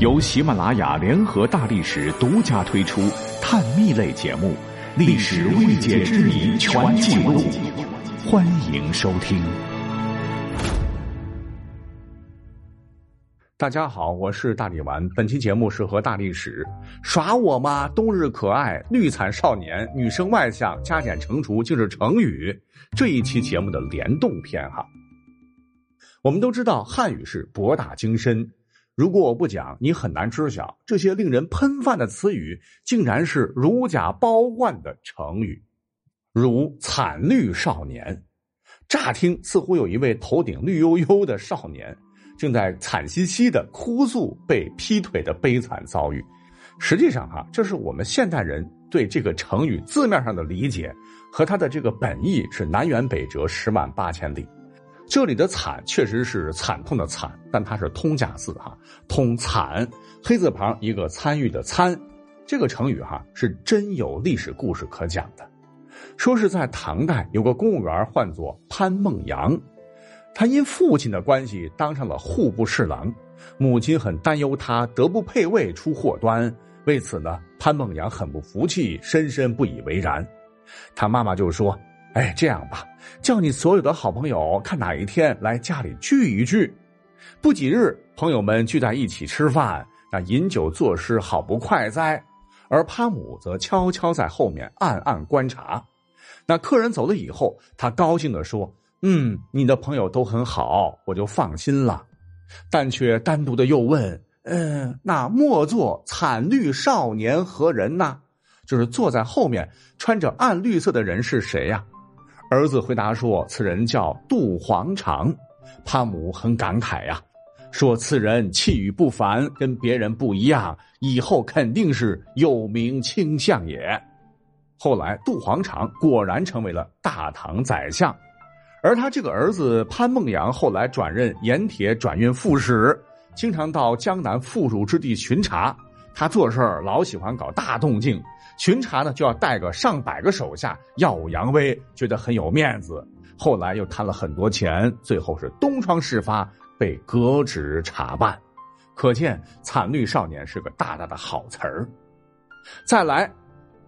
由喜马拉雅联合大历史独家推出探秘类节目《历史未解之谜全记录》，欢迎收听。大家好，我是大力丸。本期节目是和大历史耍我吗？冬日可爱，绿惨少年，女生外向，加减乘除竟是成语。这一期节目的联动篇哈。我们都知道汉语是博大精深。如果我不讲，你很难知晓这些令人喷饭的词语，竟然是如假包换的成语，如“惨绿少年”。乍听似乎有一位头顶绿油油的少年，正在惨兮兮的哭诉被劈腿的悲惨遭遇。实际上，哈，这是我们现代人对这个成语字面上的理解，和它的这个本意是南辕北辙十万八千里。这里的惨确实是惨痛的惨，但它是通假字哈，通惨，黑字旁一个参与的参，这个成语哈是真有历史故事可讲的。说是在唐代有个公务员唤作潘梦阳，他因父亲的关系当上了户部侍郎，母亲很担忧他德不配位出祸端，为此呢潘梦阳很不服气，深深不以为然。他妈妈就说。哎，这样吧，叫你所有的好朋友，看哪一天来家里聚一聚。不几日，朋友们聚在一起吃饭，那饮酒作诗，好不快哉。而潘母则悄悄在后面暗暗观察。那客人走了以后，他高兴的说：“嗯，你的朋友都很好，我就放心了。”但却单独的又问：“嗯，那莫作惨绿少年何人呐？就是坐在后面穿着暗绿色的人是谁呀？”儿子回答说：“此人叫杜黄长。”潘母很感慨呀，说：“此人气宇不凡，跟别人不一样，以后肯定是有名倾相也。”后来，杜黄长果然成为了大唐宰相，而他这个儿子潘梦阳后来转任盐铁转运副使，经常到江南富庶之地巡查。他做事儿老喜欢搞大动静。巡查呢，就要带个上百个手下耀武扬威，觉得很有面子。后来又贪了很多钱，最后是东窗事发，被革职查办。可见“惨绿少年”是个大大的好词儿。再来，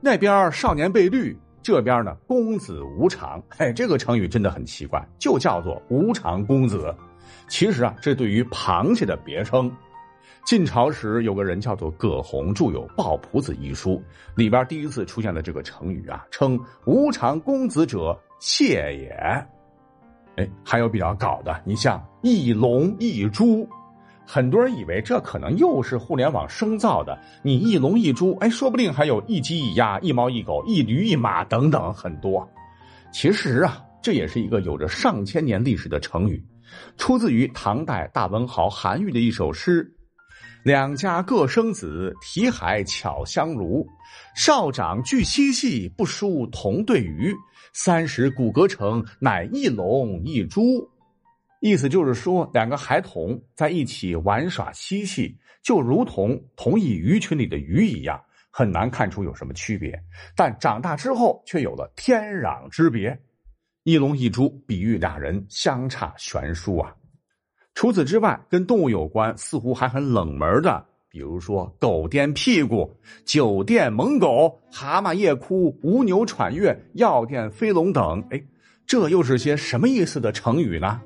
那边少年被绿，这边呢公子无常。嘿，这个成语真的很奇怪，就叫做无常公子。其实啊，这对于螃蟹的别称。晋朝时有个人叫做葛洪，著有《抱朴子》一书，里边第一次出现的这个成语啊，称无常公子者谢也。哎，还有比较搞的，你像一龙一猪，很多人以为这可能又是互联网生造的。你一龙一猪，哎，说不定还有一鸡一鸭、一猫一狗、一驴一马等等很多。其实啊，这也是一个有着上千年历史的成语，出自于唐代大文豪韩愈的一首诗。两家各生子，题海巧相如。少长俱嬉戏，不输同对鱼。三十骨骼成，乃一龙一猪。意思就是说，两个孩童在一起玩耍嬉戏，就如同同一鱼群里的鱼一样，很难看出有什么区别。但长大之后，却有了天壤之别。一龙一猪，比喻俩人相差悬殊啊。除此之外，跟动物有关，似乎还很冷门的，比如说“狗颠屁股”“酒店猛狗”“蛤蟆夜哭”“无牛喘月”“药店飞龙”等。哎，这又是些什么意思的成语呢？“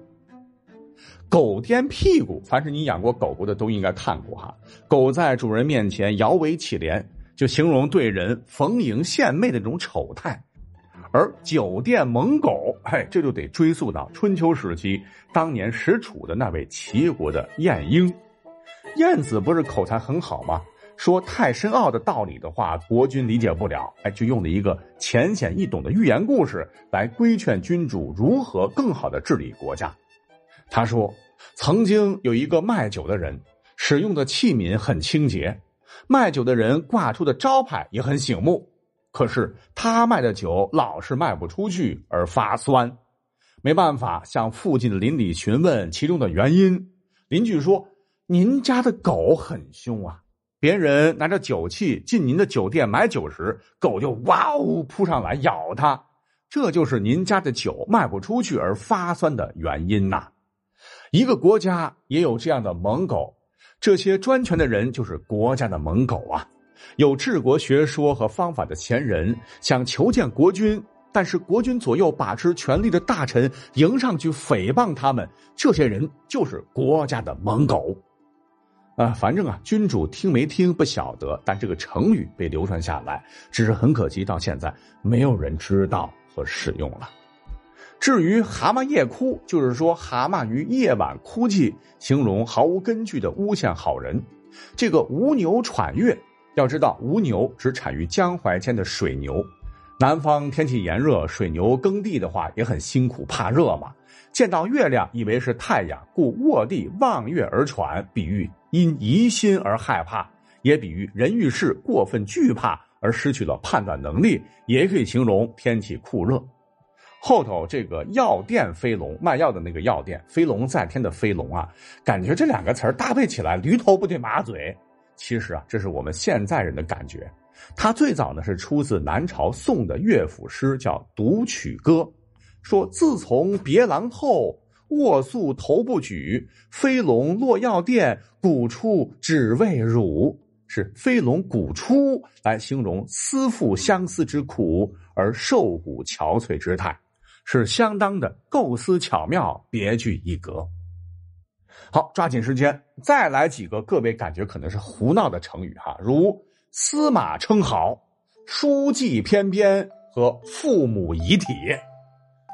狗颠屁股”，凡是你养过狗狗的都应该看过哈。狗在主人面前摇尾乞怜，就形容对人逢迎献媚的那种丑态。而酒店猛狗，嘿，这就得追溯到春秋时期，当年使楚的那位齐国的晏婴。晏子不是口才很好吗？说太深奥的道理的话，国君理解不了，哎，就用了一个浅显易懂的寓言故事来规劝君主如何更好的治理国家。他说，曾经有一个卖酒的人，使用的器皿很清洁，卖酒的人挂出的招牌也很醒目。可是他卖的酒老是卖不出去而发酸，没办法向附近的邻里询问其中的原因。邻居说：“您家的狗很凶啊，别人拿着酒器进您的酒店买酒时，狗就哇呜扑上来咬他，这就是您家的酒卖不出去而发酸的原因呐。”一个国家也有这样的猛狗，这些专权的人就是国家的猛狗啊！有治国学说和方法的前人想求见国君，但是国君左右把持权力的大臣迎上去诽谤他们，这些人就是国家的猛狗。啊，反正啊，君主听没听不晓得，但这个成语被流传下来，只是很可惜，到现在没有人知道和使用了。至于“蛤蟆夜哭”，就是说蛤蟆于夜晚哭泣，形容毫无根据的诬陷好人。这个“吴牛喘月”，要知道吴牛只产于江淮间的水牛。南方天气炎热，水牛耕地的话也很辛苦，怕热嘛。见到月亮，以为是太阳，故卧地望月而喘，比喻因疑心而害怕，也比喻人遇事过分惧怕而失去了判断能力，也可以形容天气酷热。后头这个药店飞龙卖药的那个药店，飞龙在天的飞龙啊，感觉这两个词儿搭配起来，驴头不对马嘴。其实啊，这是我们现在人的感觉。它最早呢是出自南朝宋的乐府诗，叫《独曲歌》。说自从别郎后，卧宿头不举，飞龙落药店，鼓出只为汝。是飞龙鼓出来形容思妇相思之苦而瘦骨憔悴之态，是相当的构思巧妙，别具一格。好，抓紧时间再来几个各位感觉可能是胡闹的成语哈，如司马称好、书记翩翩和父母遗体。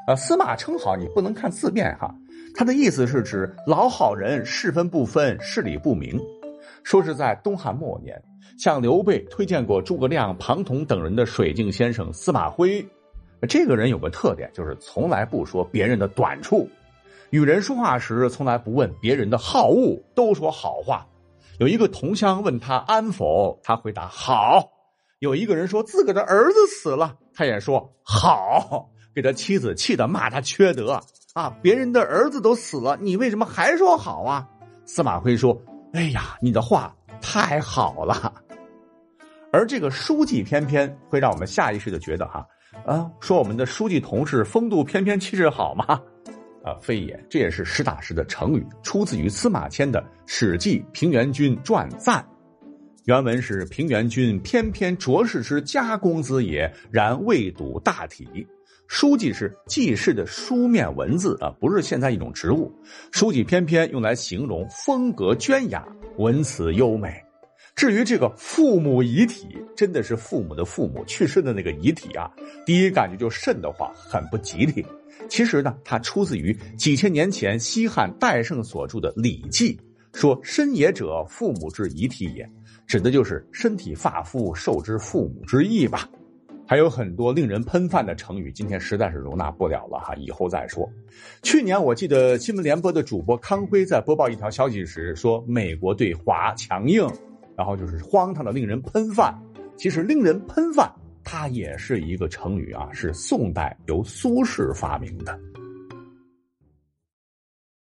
呃，司马称好，你不能看字面哈，他的意思是指老好人，是分不分，事理不明。说是在东汉末年，向刘备推荐过诸葛亮、庞统等人的水镜先生司马徽，这个人有个特点，就是从来不说别人的短处，与人说话时从来不问别人的好恶，都说好话。有一个同乡问他安否，他回答好。有一个人说自个的儿子死了，他也说好。给他妻子气得骂他缺德啊！别人的儿子都死了，你为什么还说好啊？司马徽说：“哎呀，你的话太好了。”而这个书记翩翩会让我们下意识的觉得哈啊，说我们的书记同事风度翩翩，气质好吗？啊，非也，这也是实打实的成语，出自于司马迁的《史记平原君传赞》，原文是：“平原君翩翩卓氏之家公子也，然未睹大体。”书记是记事的书面文字啊，不是现在一种植物。书记翩翩用来形容风格娟雅、文辞优美。至于这个父母遗体，真的是父母的父母去世的那个遗体啊，第一感觉就瘆得慌，很不吉利。其实呢，它出自于几千年前西汉戴胜所著的《礼记》，说“身也者，父母之遗体也”，指的就是身体发肤受之父母之意吧。还有很多令人喷饭的成语，今天实在是容纳不了了哈，以后再说。去年我记得新闻联播的主播康辉在播报一条消息时说，美国对华强硬，然后就是荒唐的令人喷饭。其实令人喷饭，它也是一个成语啊，是宋代由苏轼发明的。